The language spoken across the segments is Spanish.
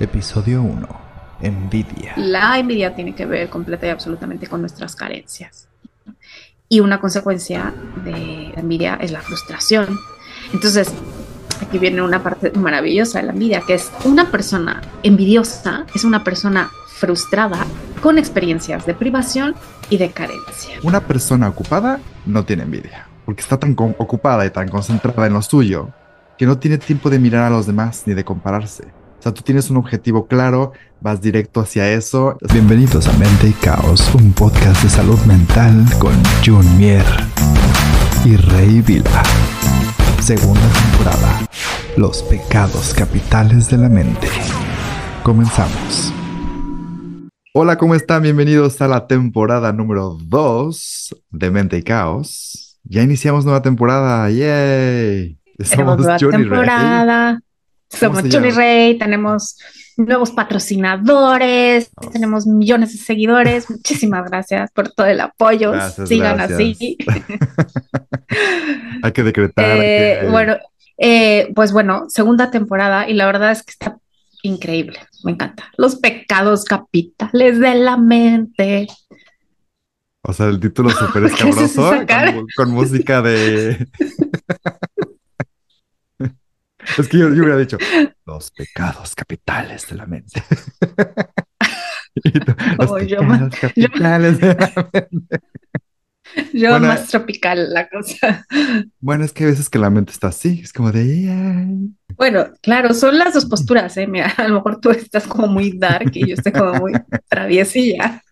Episodio 1. Envidia. La envidia tiene que ver completa y absolutamente con nuestras carencias. Y una consecuencia de la envidia es la frustración. Entonces, aquí viene una parte maravillosa de la envidia, que es una persona envidiosa, es una persona frustrada con experiencias de privación y de carencia. Una persona ocupada no tiene envidia, porque está tan ocupada y tan concentrada en lo suyo que no tiene tiempo de mirar a los demás ni de compararse. O sea, tú tienes un objetivo claro, vas directo hacia eso. Bienvenidos a Mente y Caos, un podcast de salud mental con Jun Mier y Rey Vila. Segunda temporada. Los pecados capitales de la mente. Comenzamos. Hola, ¿cómo están? Bienvenidos a la temporada número 2 de Mente y Caos. Ya iniciamos nueva temporada. ¡Yay! Somos nueva temporada. Somos Johnny Rey, tenemos nuevos patrocinadores, tenemos millones de seguidores. Muchísimas gracias por todo el apoyo. Sigan así. hay que decretar. Eh, bueno, eh, pues bueno, segunda temporada y la verdad es que está increíble. Me encanta. Los pecados capitales de la mente. O sea, el título súper escabroso con música de. Es que yo, hubiera dicho, los pecados capitales de la mente. los pecados capitales de la mente. Yo más tropical la cosa. Bueno, es que a veces que la mente está así, es como de... Bueno, claro, son las dos posturas, ¿eh? Mira, a lo mejor tú estás como muy dark y yo estoy como muy traviesilla.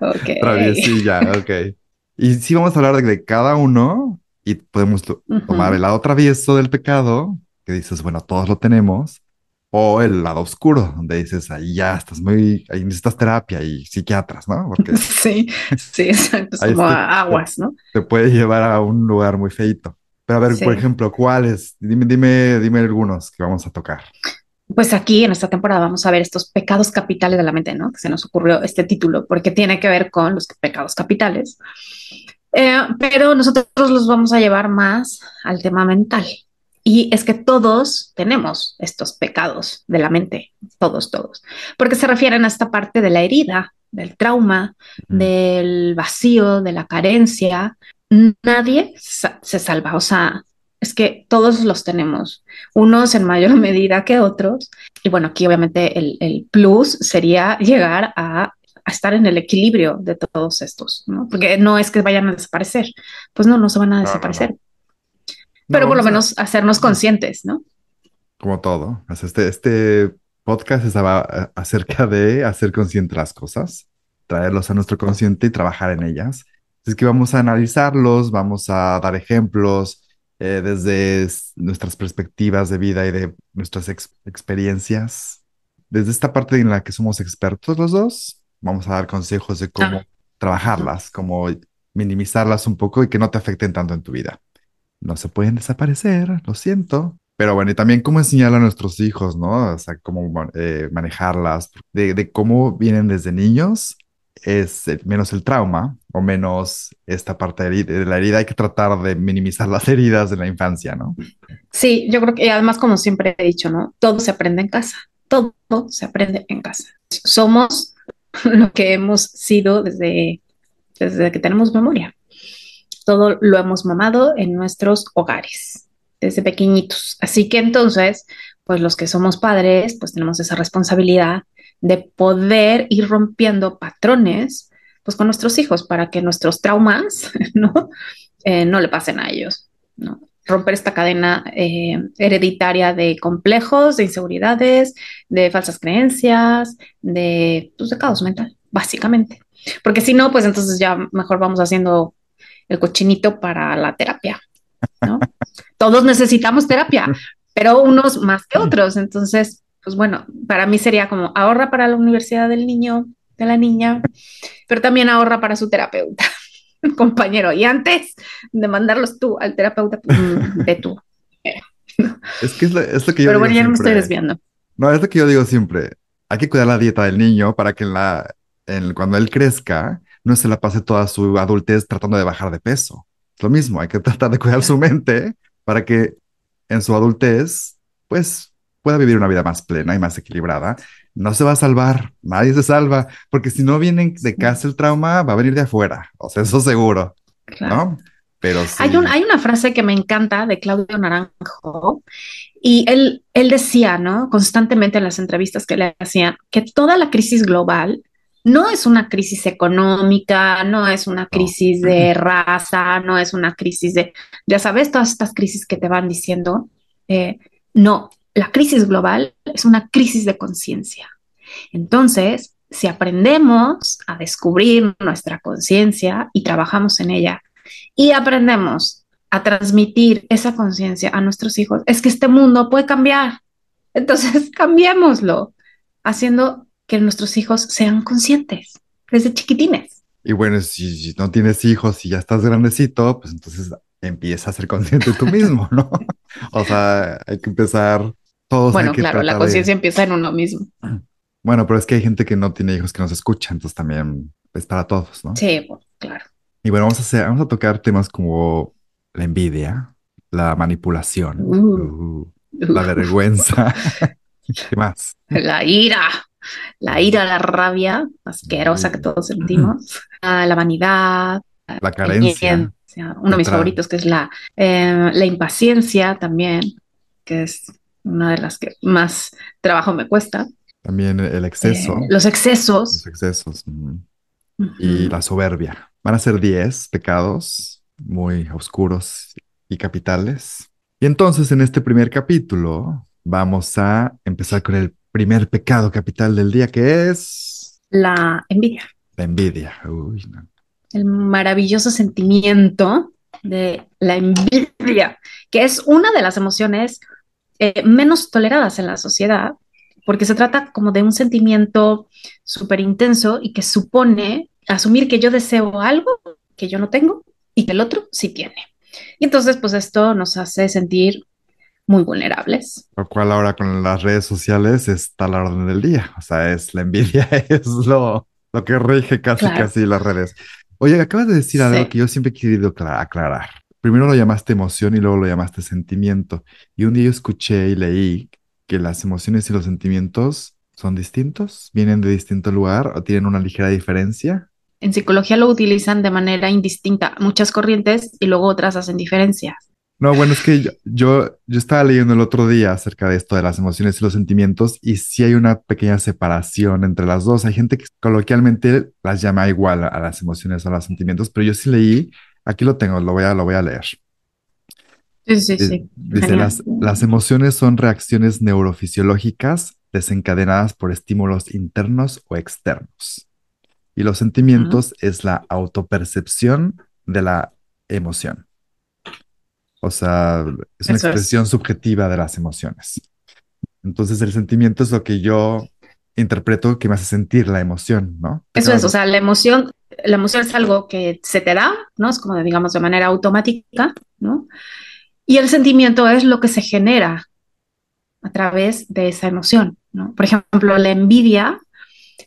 ok. Traviesilla, ok. Y sí vamos a hablar de cada uno y podemos tomar el lado travieso del pecado, que dices, bueno, todos lo tenemos, o el lado oscuro, donde dices, ahí ya estás muy, ahí necesitas terapia y psiquiatras, ¿no? Porque sí, sí, exacto, es como aguas, ¿no? Te puede llevar a un lugar muy feito. Pero a ver, por ejemplo, ¿cuáles? Dime, dime, dime algunos que vamos a tocar. Pues aquí en esta temporada vamos a ver estos pecados capitales de la mente, ¿no? Que se nos ocurrió este título, porque tiene que ver con los pecados capitales. Eh, pero nosotros los vamos a llevar más al tema mental. Y es que todos tenemos estos pecados de la mente, todos, todos, porque se refieren a esta parte de la herida, del trauma, del vacío, de la carencia. Nadie se salva, o sea, es que todos los tenemos, unos en mayor medida que otros. Y bueno, aquí obviamente el, el plus sería llegar a a estar en el equilibrio de todos estos, ¿no? Porque no es que vayan a desaparecer, pues no, no se van a desaparecer. Pero por lo menos hacernos conscientes, ¿no? Como todo. Este, este podcast estaba eh, acerca de hacer conscientes las cosas, traerlos a nuestro consciente y trabajar en ellas. Es que vamos a analizarlos, vamos a dar ejemplos eh, desde nuestras perspectivas de vida y de nuestras experiencias. Desde esta parte en la que somos expertos los dos, vamos a dar consejos de cómo trabajarlas, cómo minimizarlas un poco y que no te afecten tanto en tu vida. No se pueden desaparecer, lo siento. Pero bueno, y también cómo enseñar a nuestros hijos, ¿no? O sea, cómo eh, manejarlas, de, cómo vienen desde niños, es menos el trauma o menos esta parte de, la herida. Hay que tratar de minimizar las heridas de la infancia, ¿no? Sí, yo creo que además, como siempre he dicho, ¿no? Todo se aprende en casa. Todo se aprende en casa. Somos lo que hemos sido desde, desde que tenemos memoria. Todo lo hemos mamado en nuestros hogares, desde pequeñitos. Así que entonces, pues los que somos padres, pues tenemos esa responsabilidad de poder ir rompiendo patrones, pues con nuestros hijos para que nuestros traumas, ¿no? Eh, no le pasen a ellos, ¿no? romper esta cadena eh, hereditaria de complejos, de inseguridades, de falsas creencias, de, pues, de caos mental, básicamente. Porque si no, pues entonces ya mejor vamos haciendo el cochinito para la terapia, ¿no? Todos necesitamos terapia, pero unos más que otros. Entonces, pues bueno, para mí sería como ahorra para la universidad del niño, de la niña, pero también ahorra para su terapeuta. compañero. Y antes de mandarlos tú al terapeuta, pues, de tú. Es que es lo, que yo Pero bueno, ya no me estoy desviando. No, es lo que yo digo siempre. Hay que cuidar la dieta del niño para que la, cuando él crezca no se la pase toda su adultez tratando de bajar de peso. Es lo mismo, hay que tratar de cuidar su mente para que en su adultez, pues, pueda vivir una vida más plena y más equilibrada, no se va a salvar, nadie se salva, porque si no viene de casa el trauma, va a venir de afuera, o sea, eso seguro, claro. ¿no? Pero sí. hay, un, hay una frase que me encanta de Claudio Naranjo y él, él decía, ¿no? Constantemente en las entrevistas que le hacían, que toda la crisis global no es una crisis económica, no es una crisis de raza, no es una crisis de, ya sabes, todas estas crisis que te van diciendo. Eh, no, la crisis global es una crisis de conciencia. Entonces, si aprendemos a descubrir nuestra conciencia y trabajamos en ella y aprendemos a transmitir esa conciencia a nuestros hijos, es que este mundo puede cambiar. Entonces, cambiémoslo, haciendo que nuestros hijos sean conscientes desde chiquitines. Y bueno, si, no tienes hijos y ya estás grandecito, pues entonces empieza a ser consciente tú mismo, ¿no? o sea, hay que empezar todos. Bueno, claro, la conciencia empieza en uno mismo. Bueno, pero es que hay gente que no tiene hijos que nos escucha, entonces también es para todos, ¿no? Sí, claro. Y bueno, vamos a hacer, vamos a tocar temas como la envidia, la manipulación, uh. Uh, la vergüenza. ¿Qué más? La ira la ira, la rabia asquerosa que todos sentimos, la vanidad, la carencia. uno de mis favoritos que es la, eh, la impaciencia también, que es una de las que más trabajo me cuesta. También el exceso. Eh, los excesos. Los excesos. Y la soberbia. Van a ser 10 pecados muy oscuros y capitales. Y entonces en este primer capítulo vamos a empezar con el primer pecado capital del día, que es... La envidia. La envidia. El maravilloso sentimiento de la envidia, que es una de las emociones eh, menos toleradas en la sociedad, porque se trata como de un sentimiento súper intenso y que supone asumir que yo deseo algo que yo no tengo y que el otro sí tiene. Y entonces, pues esto nos hace sentir muy vulnerables. Lo cual ahora con las redes sociales está la orden del día. O sea, es la envidia, es lo, lo que rige casi, casi las redes. Oye, acabas de decir algo que yo siempre he querido aclarar. Primero lo llamaste emoción y luego lo llamaste sentimiento. Y un día yo escuché y leí que las emociones y los sentimientos son distintos, vienen de distinto lugar o tienen una ligera diferencia. En psicología lo utilizan de manera indistinta, muchas corrientes y luego otras hacen diferencias. No, bueno, es que yo, yo, estaba leyendo el otro día acerca de esto de las emociones y los sentimientos y sí hay una pequeña separación entre las dos. Hay gente que coloquialmente las llama igual a, las emociones o a los sentimientos, pero yo sí leí, aquí lo tengo, lo voy a, lo voy a leer. Sí, sí, sí. Dice, las, las emociones son reacciones neurofisiológicas desencadenadas por estímulos internos o externos. Y los sentimientos es la autopercepción de la emoción. O sea, es una expresión subjetiva de las emociones. Entonces, el sentimiento es lo que yo interpreto que me hace sentir la emoción, ¿no? Eso es, o sea, la emoción, la emoción es algo que se te da, ¿no? Es como, digamos, de manera automática, ¿no? Y el sentimiento es lo que se genera a través de esa emoción, ¿no? Por ejemplo, la envidia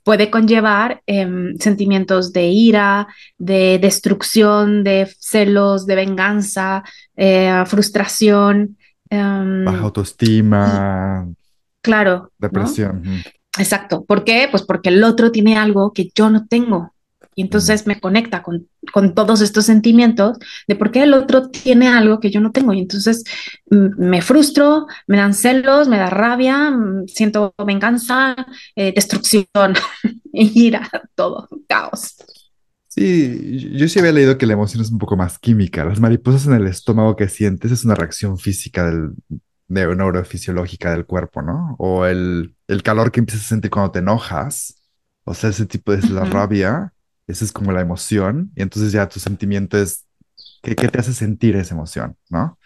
puede conllevar em, sentimientos de ira, de destrucción, de celos, de venganza, eh, frustración. Em, Baja autoestima. Claro. Depresión. Exacto. ¿Por qué? Pues porque el otro tiene algo que yo no tengo. Y entonces me conecta con, todos estos sentimientos de por qué el otro tiene algo que yo no tengo. Y entonces me frustro, me dan celos, me da rabia, siento venganza, eh, destrucción, ira, todo, caos. Sí, yo sí había leído que la emoción es un poco más química. Las mariposas en el estómago que sientes es una reacción física del, de neurofisiológica del cuerpo, ¿no? O el, el calor que empiezas a sentir cuando te enojas. O sea, ese tipo de la rabia esa es como la emoción, y entonces ya tu sentimiento es, ¿qué, te hace sentir esa emoción? ¿No?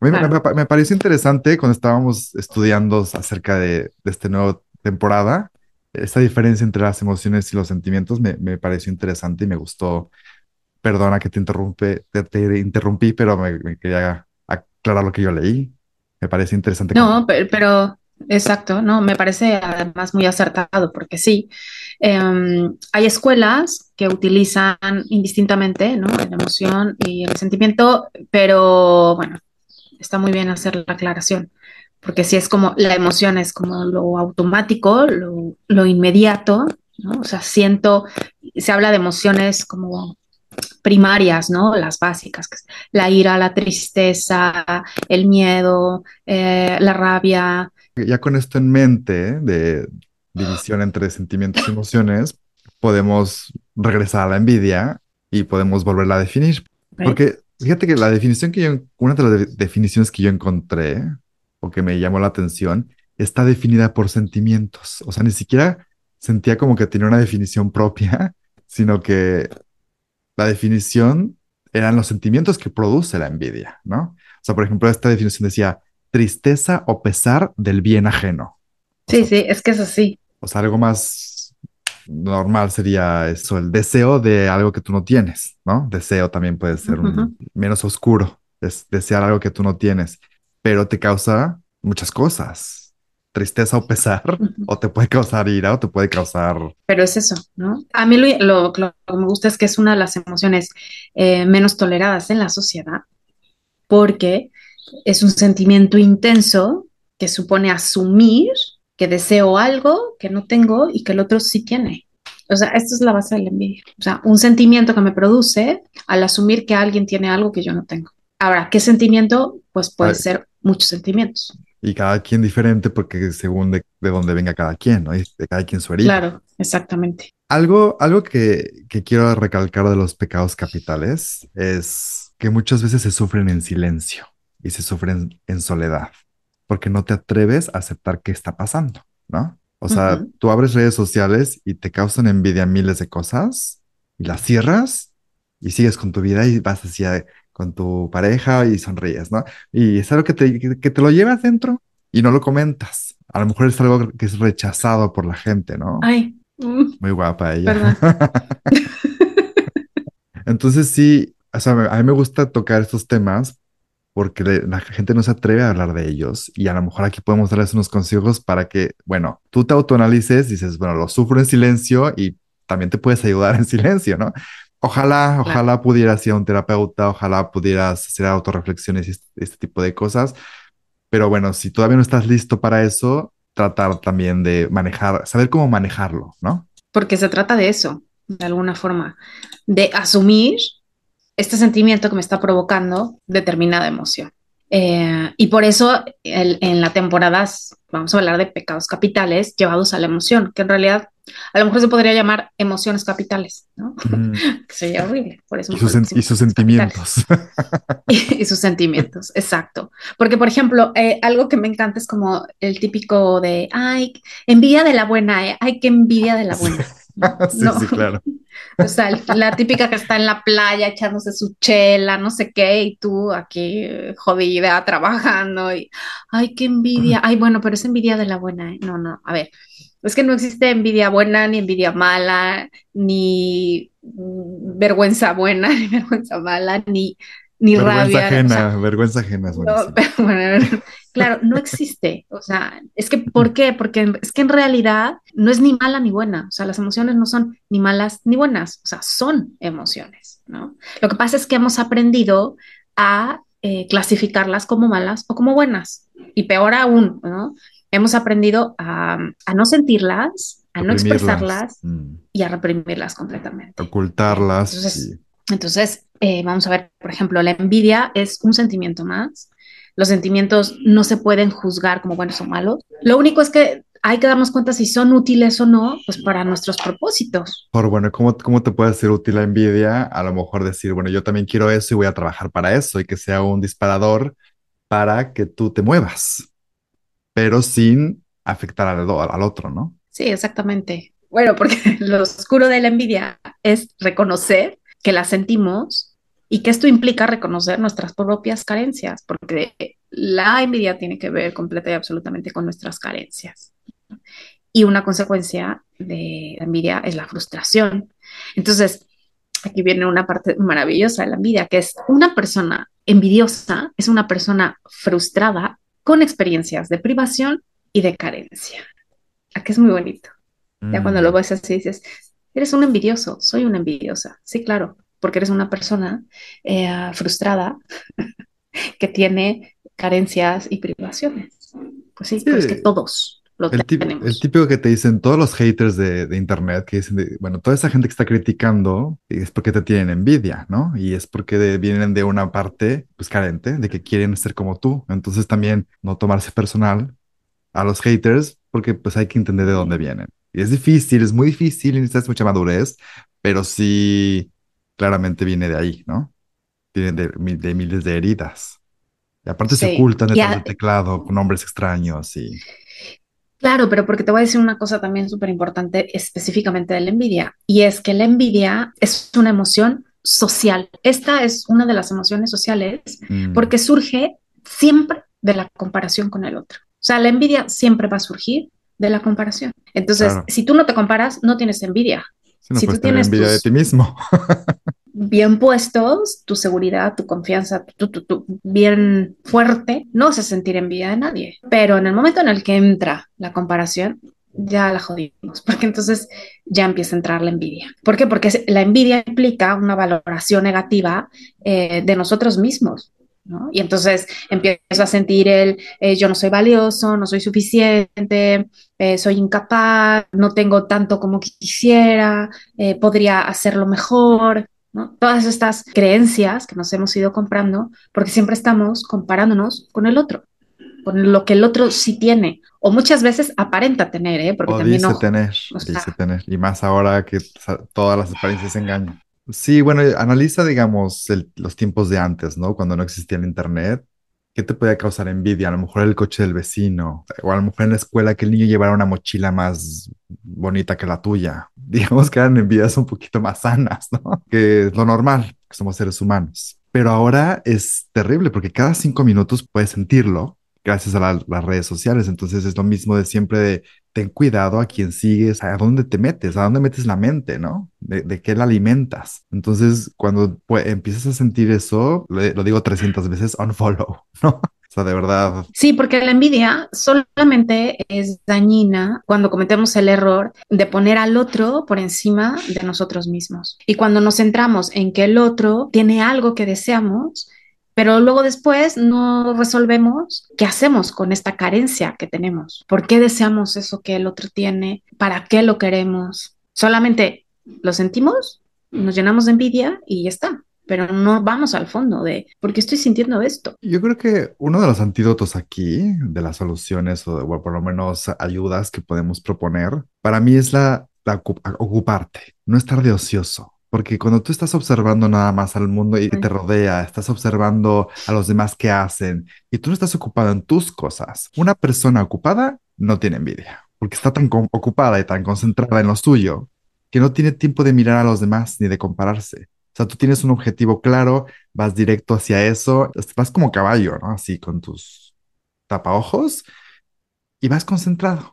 A mí me, pareció interesante cuando estábamos estudiando acerca de, de esta nueva temporada, esta diferencia entre las emociones y los sentimientos me, me pareció interesante y me gustó. Perdona que te, interrumpe, te, interrumpí, pero me, quería aclarar lo que yo leí. Me parece interesante. No, pero Exacto, no, me parece además muy acertado porque sí, em, hay escuelas que utilizan indistintamente ¿no? la emoción y el sentimiento, pero bueno, está muy bien hacer la aclaración porque si es como la emoción es como lo automático, lo, lo inmediato, ¿no? O sea, siento, se habla de emociones como primarias, ¿no? Las básicas, la ira, la tristeza, el miedo, eh, la rabia. Ya con esto en mente de división entre sentimientos y emociones, podemos regresar a la envidia y podemos volverla a definir. Porque fíjate que la definición que yo, una de las de definiciones que yo encontré o que me llamó la atención, está definida por sentimientos. O sea, ni siquiera sentía como que tenía una definición propia, sino que la definición eran los sentimientos que produce la envidia, ¿no? O sea, por ejemplo, esta definición decía tristeza o pesar del bien ajeno. sí, sí, es que es así. O sea, algo más normal sería eso, el deseo de algo que tú no tienes, ¿no? Deseo también puede ser un, menos oscuro, es desear algo que tú no tienes, pero te causa muchas cosas tristeza o pesar, o te puede causar ira, o te puede causar... Pero es eso, ¿no? A mí lo, que me gusta es que es una de las emociones eh, menos toleradas en la sociedad, porque es un sentimiento intenso que supone asumir que deseo algo que no tengo y que el otro sí tiene. O sea, esto es la base de la envidia. O sea, un sentimiento que me produce al asumir que alguien tiene algo que yo no tengo. Ahora, ¿qué sentimiento? Pues puede ser muchos sentimientos y cada quien diferente porque según de, de dónde venga cada quien, ¿no? de cada quien su herida. Claro, exactamente. Algo, algo que, que quiero recalcar de los pecados capitales es que muchas veces se sufren en silencio y se sufren en soledad porque no te atreves a aceptar qué está pasando, ¿no? O sea, tú abres redes sociales y te causan envidia miles de cosas y las cierras y sigues con tu vida y vas hacia con tu pareja y sonríes, ¿no? Y es algo que te, que, te lo llevas dentro y no lo comentas. A lo mejor es algo que es rechazado por la gente, ¿no? Ay. Mm. Muy guapa ella. Entonces sí, o sea, a mí me gusta tocar estos temas porque la gente no se atreve a hablar de ellos y a lo mejor aquí podemos darles unos consejos para que, bueno, tú te autoanalices, dices, bueno, lo sufro en silencio y también te puedes ayudar en silencio, ¿no? Ojalá, ojalá pudieras ir a un terapeuta, ojalá pudieras hacer autorreflexiones y este, este, tipo de cosas. Pero bueno, si todavía no estás listo para eso, tratar también de manejar, saber cómo manejarlo, ¿no? Porque se trata de eso, de alguna forma, de asumir este sentimiento que me está provocando determinada emoción. Eh, y por eso en la temporada vamos a hablar de pecados capitales llevados a la emoción, que en realidad a lo mejor se podría llamar emociones capitales, ¿no? que sería horrible. Por eso y, sus, y sus sentimientos. y, sus sentimientos, exacto. Porque, por ejemplo, eh, algo que me encanta es como el típico de, ay, envidia de la buena, ¿eh? ay, qué envidia de la buena. sí, sí, claro. O sea, la típica que está en la playa echándose su chela, no sé qué, y tú aquí jodida trabajando y, ay, qué envidia. Ay, bueno, pero es envidia de la buena. ¿eh? No, no, a ver, es que no existe envidia buena, ni envidia mala, ni vergüenza buena, ni vergüenza mala, ni, ni vergüenza rabia. Ajena, vergüenza ajena. claro, no existe. O sea, es que, ¿por qué? Porque es que en realidad no es ni mala ni buena. O sea, las emociones no son ni malas ni buenas. O sea, son emociones, ¿no? Lo que pasa es que hemos aprendido a eh, clasificarlas como malas o como buenas. Y peor aún, ¿no? hemos aprendido a, no sentirlas, a no expresarlas mm. y a reprimirlas completamente. Ocultarlas. Entonces, eh, vamos a ver, por ejemplo, la envidia es un sentimiento más. Los sentimientos no se pueden juzgar como buenos o malos. Lo único es que hay que darnos cuenta si son útiles o no, pues para nuestros propósitos. Por bueno, ¿cómo, ¿cómo te puede ser útil la envidia? A lo mejor decir, bueno, yo también quiero eso y voy a trabajar para eso y que sea un disparador para que tú te muevas pero sin afectar al, al otro, ¿no? Sí, exactamente. Bueno, porque lo oscuro de la envidia es reconocer que la sentimos y que esto implica reconocer nuestras propias carencias, porque la envidia tiene que ver completa y absolutamente con nuestras carencias. Y una consecuencia de la envidia es la frustración. Entonces, aquí viene una parte maravillosa de la envidia, que es una persona envidiosa, es una persona frustrada con experiencias de privación y de carencia. Aquí es muy bonito. Ya cuando lo mm. ves así dices, eres un envidioso, soy una envidiosa. Sí, claro, porque eres una persona eh, frustrada que tiene carencias y privaciones. Pues sí, pero es que todos lo el tenemos. el típico que te dicen todos los haters de, de internet, que dicen, de- bueno, toda esa gente que está criticando es porque te tienen envidia, ¿no? Y es porque de- vienen de una parte, pues, carente, de que quieren ser como tú. Entonces también no tomarse personal a los haters, porque pues hay que entender de dónde vienen. Y es difícil, es muy difícil necesitas mucha madurez, pero sí, claramente viene de ahí, ¿no? Viene de, mi- de miles de heridas. Y aparte se ocultan detrás a- del teclado con nombres extraños y... Claro, pero porque te voy a decir una cosa también súper importante específicamente de la envidia, y es que la envidia es una emoción social. Esta es una de las emociones sociales mm, porque surge siempre de la comparación con el otro. O sea, la envidia siempre va a surgir de la comparación. Entonces, Claro. si tú no te comparas, no tienes envidia. sí, no si tú tienes envidia de ti mismo. Bien puestos, tu seguridad, tu confianza, tu, tu- tu- bien fuerte, no a sentir envidia de nadie. Pero en el momento en el que entra la comparación, ya la jodimos, porque entonces ya empieza a entrar la envidia. ¿Por qué? Porque la envidia implica una valoración negativa eh, de nosotros mismos. ¿No? Y entonces empiezo a sentir el eh, yo no soy valioso, no soy suficiente, eh, soy incapaz, no tengo tanto como quisiera, eh, podría hacerlo mejor, ¿no? Todas estas creencias que nos hemos ido comprando porque siempre estamos comparándonos con el otro, con lo que el otro sí tiene, o muchas veces aparenta tener, ¿eh? porque O también dice ojo, tener, o sea- dice tener. Y más ahora que todas las apariencias engañan. Sí, bueno, analiza, digamos, los tiempos de antes, ¿no? Cuando no existía el internet. ¿Qué te podía causar envidia? A lo mejor el coche del vecino, o a lo mejor en la escuela que el niño llevara una mochila más bonita que la tuya. Digamos que eran envidias un poquito más sanas, ¿no? Que es lo normal, que somos seres humanos. Pero ahora es terrible porque cada cinco minutos puedes sentirlo gracias a la- las redes sociales. Entonces es lo mismo de siempre de ten cuidado a quién sigues, a dónde te metes, a dónde metes la mente, ¿no? De, qué la alimentas. Entonces, cuando empiezas a sentir eso, lo, lo digo 300 veces, unfollow, ¿no? O sea, de verdad, Sí, porque la envidia solamente es dañina cuando cometemos el error de poner al otro por encima de nosotros mismos. Y cuando nos centramos en que el otro tiene algo que deseamos, pero luego después no resolvemos qué hacemos con esta carencia que tenemos. ¿Por qué deseamos eso que el otro tiene? ¿Para qué lo queremos? Solamente lo sentimos, nos llenamos de envidia y ya está. Pero no vamos al fondo de por qué estoy sintiendo esto. Yo creo que uno de los antídotos aquí, de las soluciones o, de, por lo menos ayudas que podemos proponer, para mí es la, ocuparte, no estar de ocioso. Porque cuando tú estás observando nada más al mundo y te rodea, estás observando a los demás que hacen y tú no estás ocupado en tus cosas, una persona ocupada no tiene envidia, porque está tan ocupada y tan concentrada en lo suyo que no tiene tiempo de mirar a los demás ni de compararse. O sea, tú tienes un objetivo claro, vas directo hacia eso, vas como caballo, ¿no? Así con tus tapaojos y vas concentrado.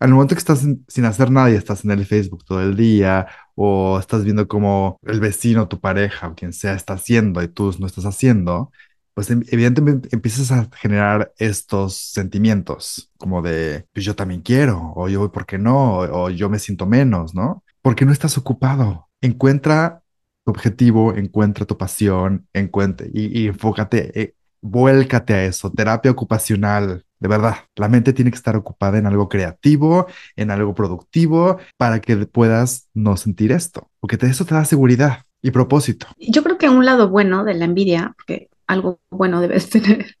Al momento que estás sin, hacer nada y estás en el Facebook todo el día o estás viendo cómo el vecino, tu pareja o quien sea está haciendo y tú no estás haciendo, pues em- evidentemente empiezas a generar estos sentimientos como de, pues yo también quiero, o yo, ¿por qué no? O, yo me siento menos, ¿no? Porque no estás ocupado. Encuentra tu objetivo, encuentra tu pasión, encuentra y, y enfócate, eh, vuélcate a eso, terapia ocupacional, de verdad. La mente tiene que estar ocupada en algo creativo, en algo productivo, para que puedas no sentir esto, porque te- eso te da seguridad y propósito. Yo creo que un lado bueno de la envidia, porque algo bueno debes tener,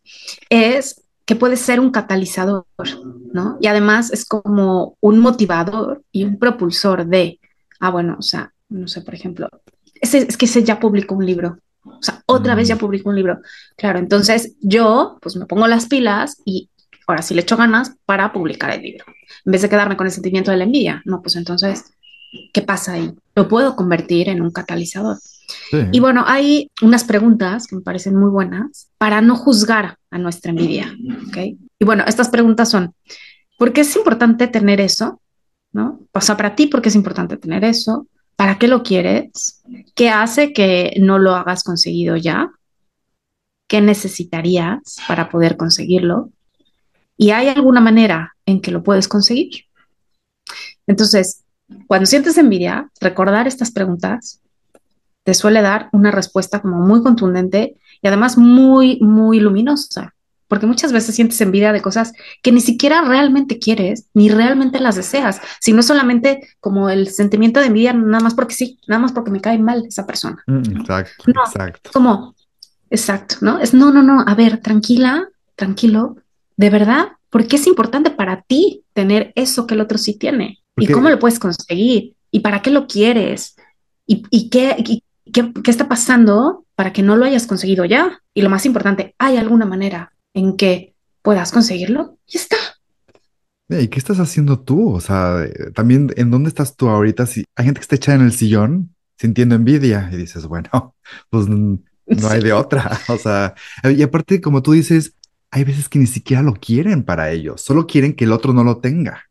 es que puede ser un catalizador, ¿no? Y además es como un motivador y un propulsor de, ah, bueno, o sea, no sé, por ejemplo, ese, es que ese ya publicó un libro, o sea, otra Mm. vez ya publicó un libro. Claro, entonces yo pues me pongo las pilas y ahora sí le echo ganas para publicar el libro, en vez de quedarme con el sentimiento de la envidia, no, pues entonces, ¿qué pasa ahí? Lo puedo convertir en un catalizador. Sí. Y bueno, hay unas preguntas que me parecen muy buenas para no juzgar a nuestra envidia, ¿ok? Y bueno, estas preguntas son, ¿por qué es importante tener eso? ¿No? O sea, para ti, ¿por qué es importante tener eso? ¿Para qué lo quieres? ¿Qué hace que no lo hagas conseguido ya? ¿Qué necesitarías para poder conseguirlo? ¿Y hay alguna manera en que lo puedes conseguir? Entonces, cuando sientes envidia, recordar estas preguntas te suele dar una respuesta como muy contundente y además muy, muy luminosa. porque muchas veces sientes envidia de cosas que ni siquiera realmente quieres, ni realmente las deseas, sino solamente como el sentimiento de envidia, nada más porque sí, nada más porque me cae mal esa persona. Mm, exacto, no, exacto. Como, exacto, ¿no? Es no, no, no, a ver, tranquila, tranquilo, de verdad, ¿por qué es importante para ti tener eso que el otro sí tiene? ¿Y cómo lo puedes conseguir? ¿Y para qué lo quieres? ¿Y, y qué, y, qué, qué está pasando para que no lo hayas conseguido ya? Y lo más importante, ¿hay alguna manera en que puedas conseguirlo? Y está. ¿Y qué estás haciendo tú? O sea, también, ¿en dónde estás tú ahorita? Si hay gente que está echada en el sillón sintiendo envidia y dices, bueno, pues no hay de otra. O sea, y aparte, como tú dices, hay veces que ni siquiera lo quieren para ellos, solo quieren que el otro no lo tenga.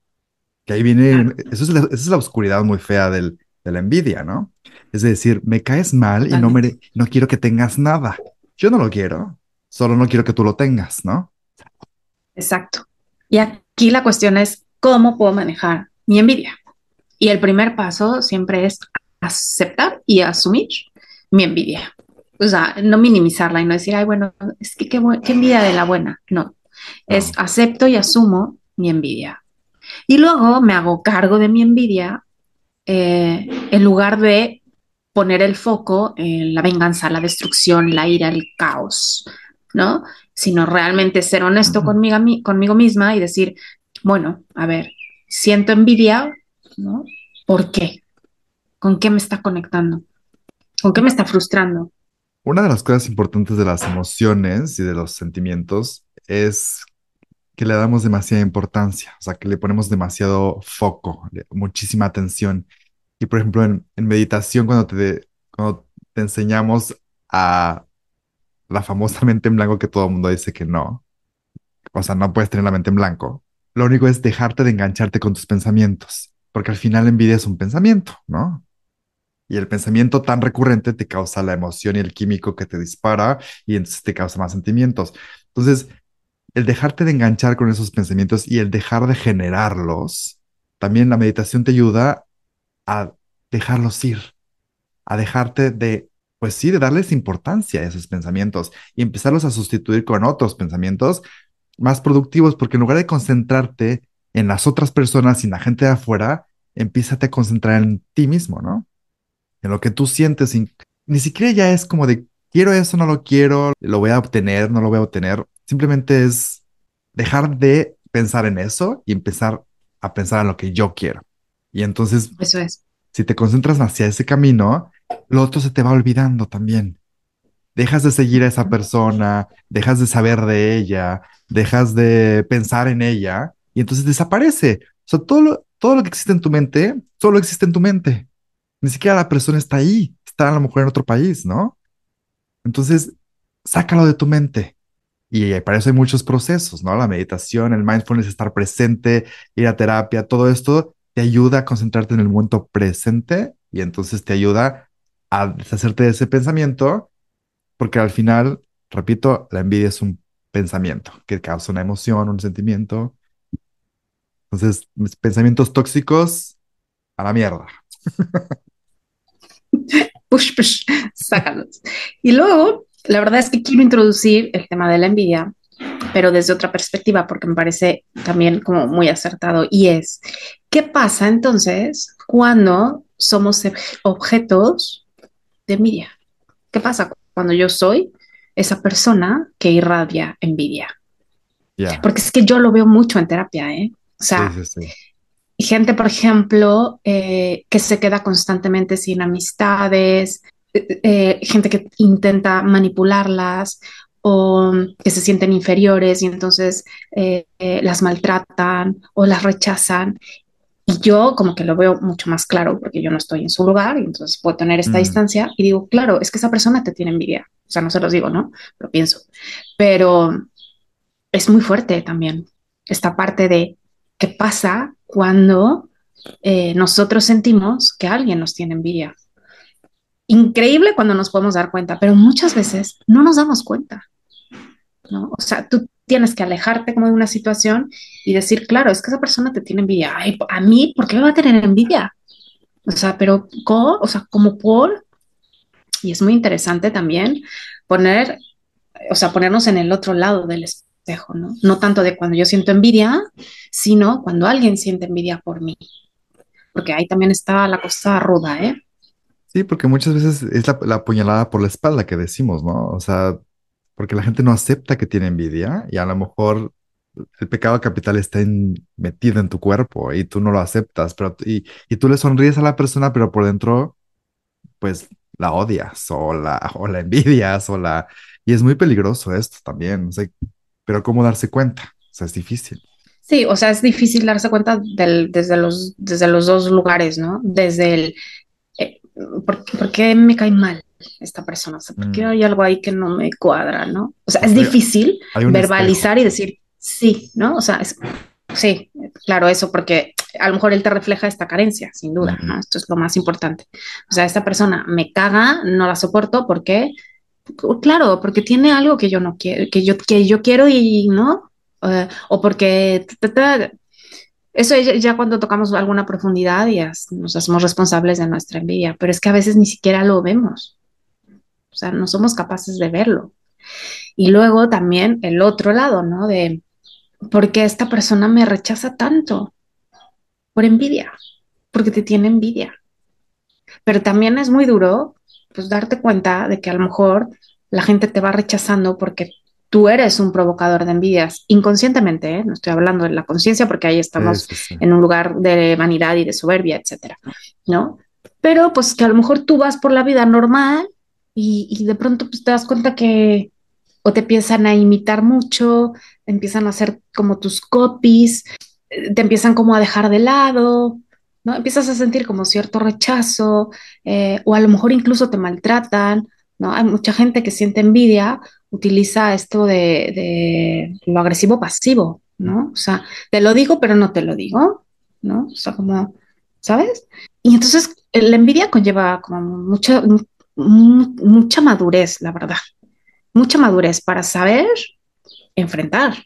Que ahí viene, eso es la, esa es la oscuridad muy fea del, de la envidia, ¿no? Es decir, me caes mal y no, me, no quiero que tengas nada. Yo no lo quiero, solo no quiero que tú lo tengas, ¿no? Exacto. Y aquí la cuestión es cómo puedo manejar mi envidia. Y el primer paso siempre es aceptar y asumir mi envidia. O sea, no minimizarla y no decir, ay, bueno, es que qué, qué envidia de la buena. No, es acepto y asumo mi envidia. Y luego me hago cargo de mi envidia eh, en lugar de poner el foco en la venganza, la destrucción, la ira, el caos, ¿no? Sino realmente ser honesto conmigo, conmigo misma y decir, bueno, a ver, siento envidia, ¿no? ¿Por qué? ¿Con qué me está conectando? ¿Con qué me está frustrando? Una de las cosas importantes de las emociones y de los sentimientos es que le damos demasiada importancia, o sea, que le ponemos demasiado foco, muchísima atención. Y por ejemplo, en, meditación, cuando te, cuando te enseñamos a la famosa mente en blanco que todo el mundo dice que no, o sea, no puedes tener la mente en blanco, lo único es dejarte de engancharte con tus pensamientos, porque al final envidia es un pensamiento, ¿no? Y el pensamiento tan recurrente te causa la emoción y el químico que te dispara y entonces te causa más sentimientos. Entonces, el dejarte de enganchar con esos pensamientos y el dejar de generarlos, también la meditación te ayuda a dejarlos ir, a dejarte de, pues sí, de darles importancia a esos pensamientos y empezarlos a sustituir con otros pensamientos más productivos, porque en lugar de concentrarte en las otras personas y en la gente de afuera, empieza a concentrar en ti mismo, ¿no? En lo que tú sientes. Ni siquiera ya es como de quiero eso, no lo quiero, lo voy a obtener, no lo voy a obtener. Simplemente es dejar de pensar en eso y empezar a pensar en lo que yo quiero. Y entonces, eso es. Si te concentras hacia ese camino, lo otro se te va olvidando también. Dejas de seguir a esa persona, dejas de saber de ella, dejas de pensar en ella y entonces desaparece. O sea, todo lo, todo lo que existe en tu mente, solo existe en tu mente. Ni siquiera la persona está ahí, está a lo mejor en otro país, ¿no? Entonces, sácalo de tu mente. Y para eso hay muchos procesos, ¿no? La meditación, el mindfulness, estar presente, ir a terapia, todo esto te ayuda a concentrarte en el momento presente y entonces te ayuda a deshacerte de ese pensamiento, porque al final, repito, la envidia es un pensamiento que causa una emoción, un sentimiento. Entonces, pensamientos tóxicos a la mierda. push, push, sácalos. Y luego, la verdad es que quiero introducir el tema de la envidia, pero desde otra perspectiva, porque me parece también como muy acertado, y es, ¿qué pasa entonces cuando somos objetos de envidia? ¿Qué pasa cuando yo soy esa persona que irradia envidia? Porque es que yo lo veo mucho en terapia, ¿eh? O sea, gente, por ejemplo, eh, que se queda constantemente sin amistades, eh, eh, gente que intenta manipularlas o que se sienten inferiores y entonces las maltratan o las rechazan. Y yo como que lo veo mucho más claro porque yo no estoy en su lugar y entonces puedo tener esta mm. distancia y digo, claro, es que esa persona te tiene envidia. O sea, no se los digo, ¿no? Lo pienso. Pero es muy fuerte también esta parte de qué pasa cuando eh, nosotros sentimos que alguien nos tiene envidia. Increíble cuando nos podemos dar cuenta, pero muchas veces no nos damos cuenta. ¿no? O sea, tú tienes que alejarte como de una situación y decir, claro, es que esa persona te tiene envidia. Ay, a mí, ¿por qué me va a tener envidia? O sea, pero, ¿cómo? O sea, como por... Y es muy interesante también poner, o sea, ponernos en el otro lado del ¿no? Tanto de cuando yo siento envidia, sino cuando alguien siente envidia por mí. Porque ahí también está la cosa ruda, ¿eh? Sí, porque muchas veces es la, la puñalada por la espalda que decimos, ¿no? O sea, porque la gente no acepta que tiene envidia y a lo mejor el pecado capital está metido en tu cuerpo y tú no lo aceptas, pero y, y tú le sonríes a la persona, pero por dentro, pues la odias o la, o la envidias o la... Y es muy peligroso esto también, o sea, pero ¿cómo darse cuenta? O sea, es difícil. Sí, o sea, es difícil darse cuenta del, desde los, desde los dos lugares, ¿no? Desde el, eh, ¿por, por qué me cae mal esta persona? O sea, ¿por qué Mm. hay algo ahí que no me cuadra, ¿no? O sea, es difícil verbalizar espejo. y decir sí, ¿no? O sea, es, sí, claro, eso, porque a lo mejor él te refleja esta carencia, sin duda. ¿no? Esto es lo más importante. O sea, esta persona me caga, no la soporto, ¿por qué? Claro, porque tiene algo que yo no quiero, que yo, que yo quiero y no, o porque eso ya, ya cuando tocamos alguna profundidad ya nos hacemos responsables de nuestra envidia, pero es que a veces ni siquiera lo vemos, o sea, no somos capaces de verlo. Y luego también el otro lado, ¿no? De por qué esta persona me rechaza tanto por envidia, porque te tiene envidia. Pero también es muy duro, pues, darte cuenta de que a lo mejor la gente te va rechazando porque tú eres un provocador de envidias inconscientemente, ¿eh? No estoy hablando de la conciencia porque ahí estamos sí, sí. en un lugar de vanidad y de soberbia, etcétera, ¿no? Pero pues que a lo mejor tú vas por la vida normal y, y de pronto pues te das cuenta que o te empiezan a imitar mucho, empiezan a hacer como tus copies, eh, te empiezan como a dejar de lado, ¿no? Empiezas a sentir como cierto rechazo, eh, o a lo mejor incluso te maltratan, ¿no? Hay mucha gente que siente envidia, utiliza esto de, de lo agresivo pasivo, ¿no? O sea, te lo digo, pero no te lo digo, ¿no? O sea, como, ¿sabes? Y entonces eh, la envidia conlleva como mucha, mu- mu- mucha madurez, la verdad, mucha madurez para saber enfrentar,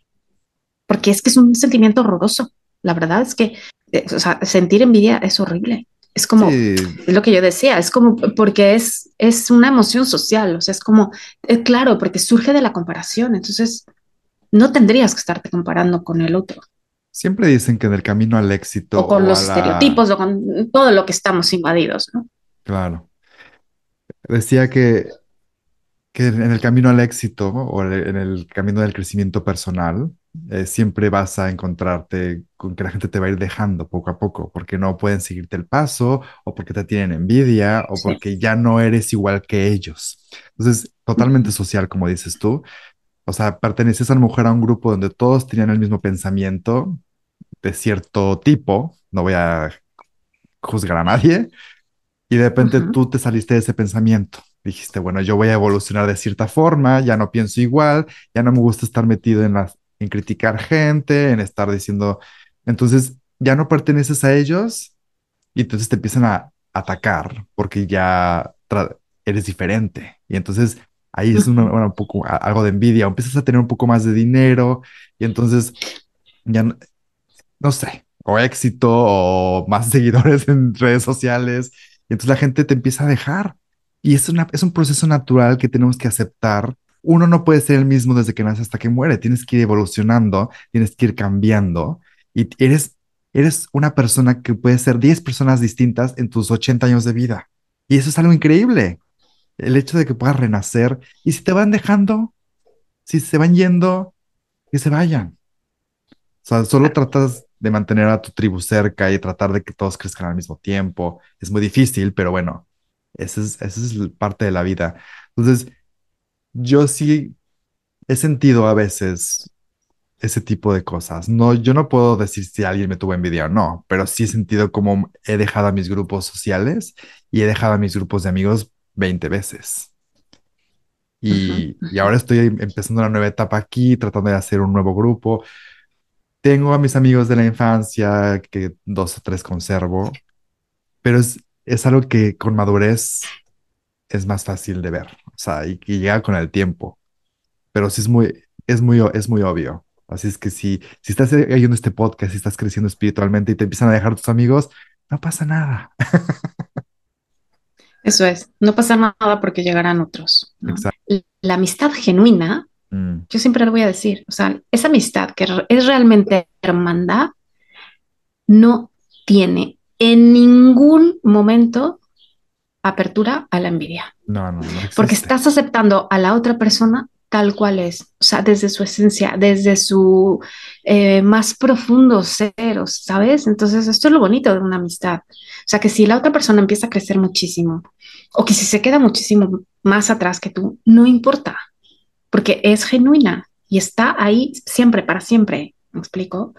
porque es que es un sentimiento horroroso. La verdad es que, o sea, sentir envidia es horrible. Es como, Sí, es lo que yo decía, es como porque es, es una emoción social, o sea, es como, eh, claro, porque surge de la comparación, entonces no tendrías que estarte comparando con el otro, siempre dicen que en el camino al éxito o con o los la... estereotipos, o con todo lo que estamos invadidos, ¿no? Claro. Decía que que en el camino al éxito o en el camino del crecimiento personal, eh, siempre vas a encontrarte con que la gente te va a ir dejando poco a poco, porque no pueden seguirte el paso, o porque te tienen envidia, o porque ya no eres igual que ellos. Entonces, totalmente social, como dices tú. O sea, perteneces a lo mejor a un grupo donde todos tenían el mismo pensamiento de cierto tipo, no voy a juzgar a nadie, y de repente Ujú. tú te saliste de ese pensamiento. Dijiste, bueno, yo voy a evolucionar de cierta forma, ya no pienso igual, ya no me gusta estar metido en las, en criticar gente, en estar diciendo, entonces ya no perteneces a ellos y entonces te empiezan a atacar porque ya eres diferente. Y entonces ahí es un poco algo de envidia, empiezas a tener un poco más de dinero y entonces ya no, no sé, o éxito o más seguidores en redes sociales. Y entonces la gente te empieza a dejar. Y es, una, es un proceso natural que tenemos que aceptar. Uno no puede ser el mismo desde que nace hasta que muere. Tienes que ir evolucionando, tienes que ir cambiando. Y eres, eres una persona que puede ser 10 personas distintas en tus 80 años de vida. Y eso es algo increíble. El hecho de que puedas renacer. Y si te van dejando, si se van yendo, que se vayan. O sea, solo tratas de mantener a tu tribu cerca y tratar de que todos crezcan al mismo tiempo. Es muy difícil, pero bueno, esa es, esa es parte de la vida. Entonces, yo sí he sentido a veces ese tipo de cosas. No, yo no puedo decir si alguien me tuvo envidia o no, pero sí he sentido como he dejado a mis grupos sociales y he dejado a mis grupos de amigos 20 veces. Y, y ahora estoy empezando una nueva etapa aquí, tratando de hacer un nuevo grupo. Tengo a mis amigos de la infancia, que dos o tres conservo, pero es, es algo que con madurez es más fácil de ver, o sea, y que llega con el tiempo, pero sí es muy, es muy, es muy obvio. Así es que si, si estás oyendo este podcast, si estás creciendo espiritualmente y te empiezan a dejar tus amigos, no pasa nada. Eso es, no pasa nada porque llegarán otros. La amistad genuina Mm, Yo siempre lo voy a decir, o sea, esa amistad que es realmente hermandad no tiene en ningún momento apertura a la envidia, no, no, no porque estás aceptando a la otra persona tal cual es, o sea, desde su esencia, desde su eh, más profundo ser, ¿sabes? Entonces, esto es lo bonito de una amistad. O sea, que si la otra persona empieza a crecer muchísimo, o que si se queda muchísimo más atrás que tú, no importa, porque es genuina y está ahí siempre, para siempre, ¿me explico?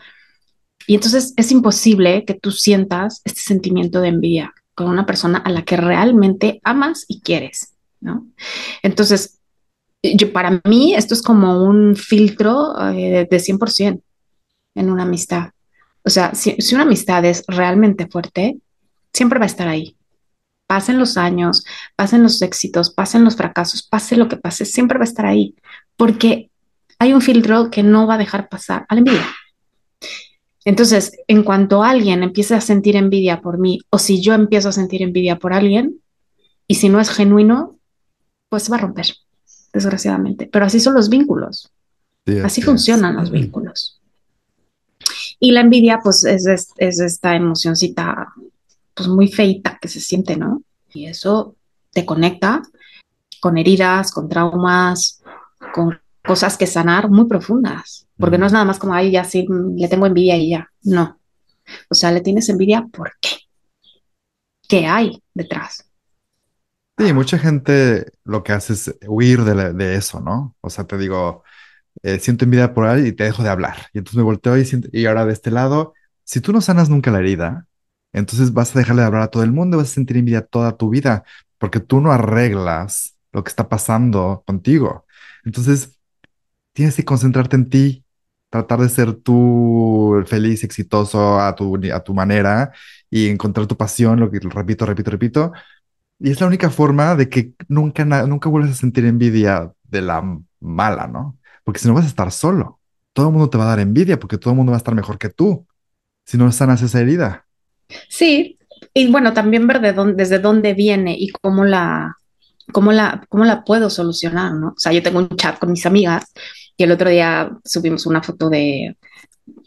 Y entonces es imposible que tú sientas este sentimiento de envidia con una persona a la que realmente amas y quieres, ¿no? Entonces, para mí esto es como un filtro eh, de 100% en una amistad. O sea, si, si una amistad es realmente fuerte, siempre va a estar ahí. Pasen los años, pasen los éxitos, pasen los fracasos, pase lo que pase, siempre va a estar ahí. Porque hay un filtro que no va a dejar pasar a la envidia. Entonces, en cuanto alguien empiece a sentir envidia por mí, o si yo empiezo a sentir envidia por alguien, y si no es genuino, pues se va a romper, desgraciadamente. Pero así son los vínculos, Sí, así funcionan los vínculos. Y la envidia, pues, es, es, es esta emocioncita, pues, muy feita que se siente, ¿no? Y eso te conecta con heridas, con traumas, con cosas que sanar muy profundas, porque no es Mm. nada más como, ay, ya sí, le tengo envidia y ya, no. O sea, le tienes envidia, ¿por qué? ¿Qué hay detrás? Sí, mucha gente lo que hace es huir de, la- de eso, ¿no? O sea, te digo, eh, siento envidia por alguien y te dejo de hablar. Y entonces me volteo y, siento- y ahora de este lado, si tú no sanas nunca la herida, entonces vas a dejarle de hablar a todo el mundo, vas a sentir envidia toda tu vida, porque tú no arreglas lo que está pasando contigo. Entonces, tienes que concentrarte en ti, tratar de ser tú feliz, exitoso a tu, a tu manera y encontrar tu pasión, lo que repito, repito, repito. Y es la única forma de que nunca, nunca vuelvas a sentir envidia de la mala, ¿no? Porque si no vas a estar solo. Todo el mundo te va a dar envidia porque todo el mundo va a estar mejor que tú si no sanas esa herida. Sí, y bueno, también ver de dónde, desde dónde viene y cómo la, cómo la, cómo la puedo solucionar, ¿no? O sea, yo tengo un chat con mis amigas y el otro día subimos una foto de,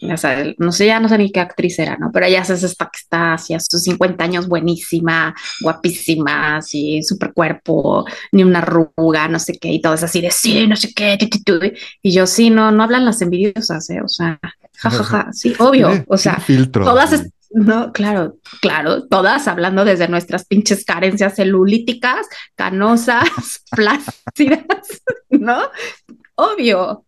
o sea, no sé, ya no sé ni qué actriz era, ¿no? Pero ella es esta que está hacia sus 50 años buenísima, guapísima, así, súper cuerpo, ni una arruga, no sé qué, y todo es así de sí, no sé qué, tu, tu, tu. y yo sí, no, no hablan las envidiosas, ¿eh? O sea, jajaja, sí, obvio, o sea, todas, no, claro, claro, todas hablando desde nuestras pinches carencias celulíticas, canosas, flácidas, ¿no? Obvio.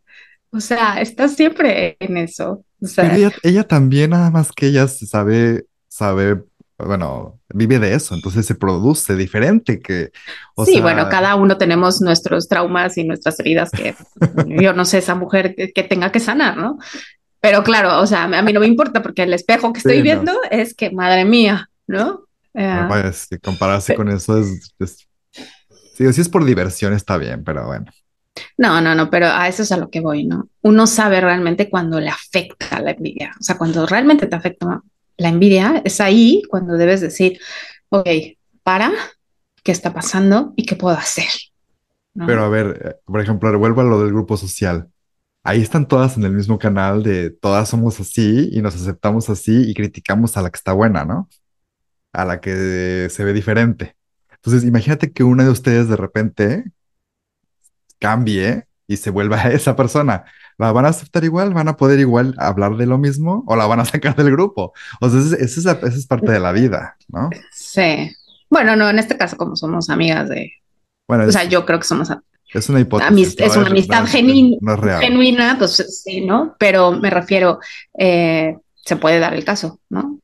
O sea, estás siempre en eso. O Pero sea, ella, ella también, nada más que ella sabe, sabe, bueno, vive de eso, entonces se produce diferente que, o sí, bueno, cada uno tenemos nuestros traumas y nuestras heridas que yo no sé, esa mujer que, que tenga que sanar, ¿no? Pero claro, o sea, a mí no me importa porque el espejo que estoy sí, no. viendo es que, madre mía, ¿no? Eh, compararse con eso es, es- sí, si es por diversión está bien, pero bueno. No, no, no, pero a eso es a lo que voy, ¿no? Uno sabe realmente cuando le afecta la envidia, o sea, cuando realmente te afecta la envidia, es ahí cuando debes decir, ok, para, ¿qué está pasando y qué puedo hacer? Pero a ver, por ejemplo, revuelvo a lo del grupo social. Ahí están todas en el mismo canal de todas somos así y nos aceptamos así y criticamos a la que está buena, ¿no? A la que se ve diferente. Entonces, imagínate que una de ustedes de repente cambie y se vuelva esa persona. ¿La van a aceptar igual? ¿Van a poder igual hablar de lo mismo? ¿O la van a sacar del grupo? O sea, esa es, esa es, parte de la vida, ¿no? Sí. Bueno, no, en este caso, como somos amigas de, Bueno, o sea, yo creo que somos es una hipótesis, es una es, amistad es- genuina, no genuina, pues sí, ¿no? Pero me refiero, eh, se puede dar el caso, ¿no?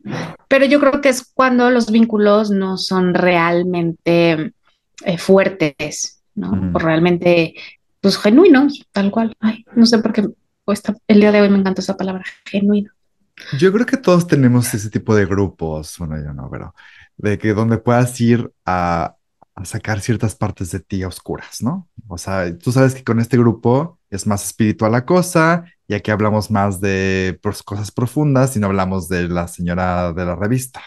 Pero yo creo que es cuando los vínculos no son realmente eh, fuertes, ¿no? Mm. O realmente, pues genuinos, tal cual. Ay, no sé por qué pues, el día de hoy me encantó esa palabra, genuino. Yo creo que todos tenemos ese tipo de grupos, bueno, yo no, pero de que donde puedas ir a, a sacar ciertas partes de ti oscuras, ¿no? O sea, tú sabes que con este grupo es más espiritual la cosa, y aquí hablamos más de pues, cosas profundas y no hablamos de la señora de la revista.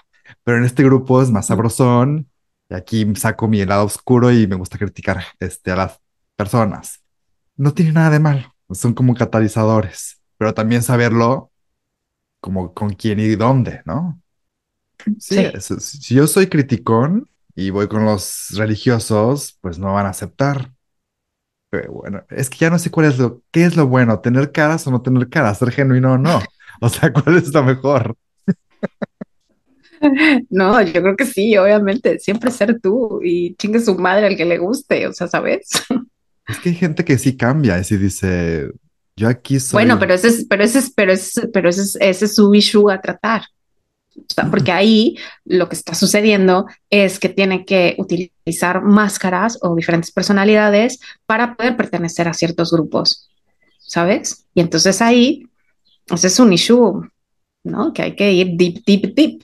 Pero en este grupo es más sabrosón, y aquí saco mi lado oscuro y me gusta criticar este, a las personas. no tiene nada de malo. Son como catalizadores, pero también saberlo como con quién y dónde, ¿no? Sí, si yo soy criticón y voy con los religiosos, pues no van a aceptar. Pero bueno, es que ya no sé cuál es lo, qué es lo bueno, tener caras o no tener caras, ser genuino o no. O sea, ¿cuál es lo mejor? No, yo creo que sí, obviamente, siempre ser tú y chingue su madre al que le guste, o sea, ¿sabes? Es que hay gente que sí cambia y sí dice, yo aquí soy. Bueno, pero ese es, pero ese es, pero ese, es- pero ese es, ese es su issue a tratar. O sea, porque ahí lo que está sucediendo es que tiene que utilizar máscaras o diferentes personalidades para poder pertenecer a ciertos grupos, ¿sabes? Y entonces ahí, ese es un issue, ¿no? Que hay que ir deep, deep, deep,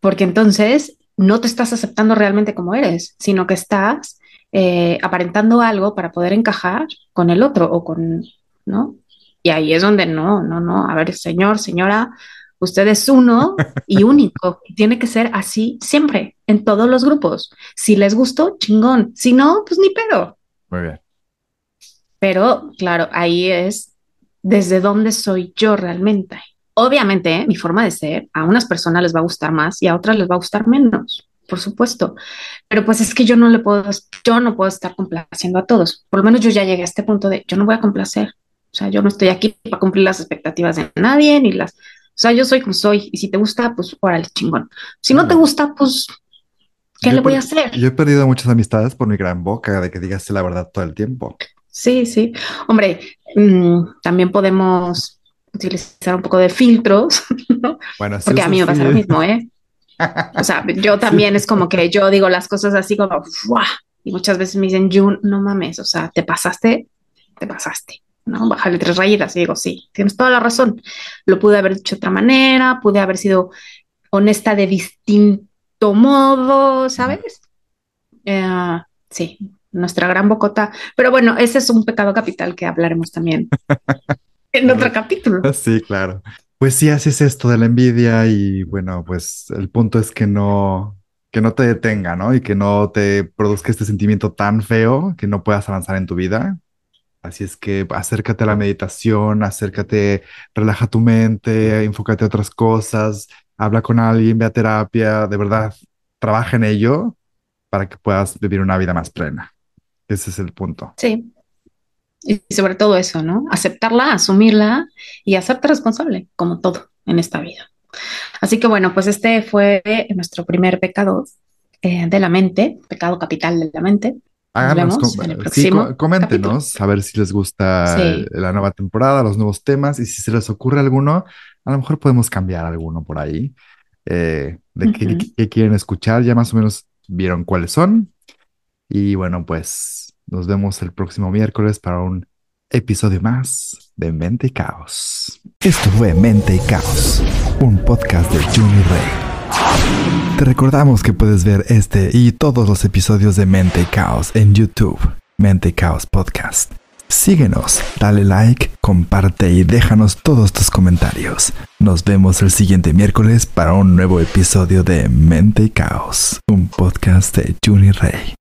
porque entonces no te estás aceptando realmente como eres, sino que estás eh, aparentando algo para poder encajar con el otro o con, ¿no? Y ahí es donde no, no, no, a ver, señor, señora, usted es uno y único, tiene que ser así siempre, en todos los grupos. Si les gustó, chingón, si no, pues ni pedo. Muy bien. Pero claro, ahí es desde dónde soy yo realmente. Obviamente, ¿eh? mi forma de ser a unas personas les va a gustar más y a otras les va a gustar menos, por supuesto. Pero pues es que yo no le puedo, yo no puedo estar complaciendo a todos. Por lo menos yo ya llegué a este punto de yo no voy a complacer. O sea, yo no estoy aquí para cumplir las expectativas de nadie ni las. O sea, yo soy como soy y si te gusta, pues órale, chingón. Si no te gusta, pues ¿qué Yo le voy a hacer? Yo he perdido muchas amistades por mi gran boca de que digas la verdad todo el tiempo. Sí, sí. Hombre, mm, también podemos utilizar un poco de filtros, ¿no? Bueno, sí, Porque a mí me pasa lo mismo, ¿eh? O sea, yo también es como que yo digo las cosas así como, ¡fua! Y muchas veces me dicen, Jun, no mames, o sea, te pasaste, te pasaste, ¿no? Bájale tres rayitas. Y digo, sí, tienes toda la razón. Lo pude haber dicho de otra manera, pude haber sido honesta de distinto modo, ¿sabes? Eh, sí, nuestra gran bocota. Pero bueno, ese es un pecado capital que hablaremos también en otro capítulo. Sí, claro. Pues sí, haces esto de la envidia y bueno, pues el punto es que no, que no te detenga, ¿no? Y que no te produzca este sentimiento tan feo que no puedas avanzar en tu vida. Así es que acércate a la meditación, acércate, relaja tu mente, enfócate a otras cosas, habla con alguien, ve a terapia, de verdad, trabaja en ello para que puedas vivir una vida más plena. Ese es el punto. Sí. Y sobre todo eso, ¿no? Aceptarla, asumirla y hacerte responsable, como todo en esta vida. Así que bueno, pues este fue nuestro primer pecado eh, de la mente, pecado capital de la mente. Nos Háganos, com- sí, próximo co- coméntenos a ver si les gusta Sí. la nueva temporada, los nuevos temas y si se les ocurre alguno, a lo mejor podemos cambiar alguno por ahí eh, de qué, Ujú. qué- qué quieren escuchar. Ya más o menos vieron cuáles son. Y bueno, pues nos vemos el próximo miércoles para un episodio más de Mente y Caos. Esto fue Mente y Caos, un podcast de Juni Rey. Te recordamos que puedes ver este y todos los episodios de Mente y Caos en YouTube, Mente y Caos Podcast. Síguenos, dale like, comparte y déjanos todos tus comentarios. Nos vemos el siguiente miércoles para un nuevo episodio de Mente y Caos, un podcast de Juni Rey.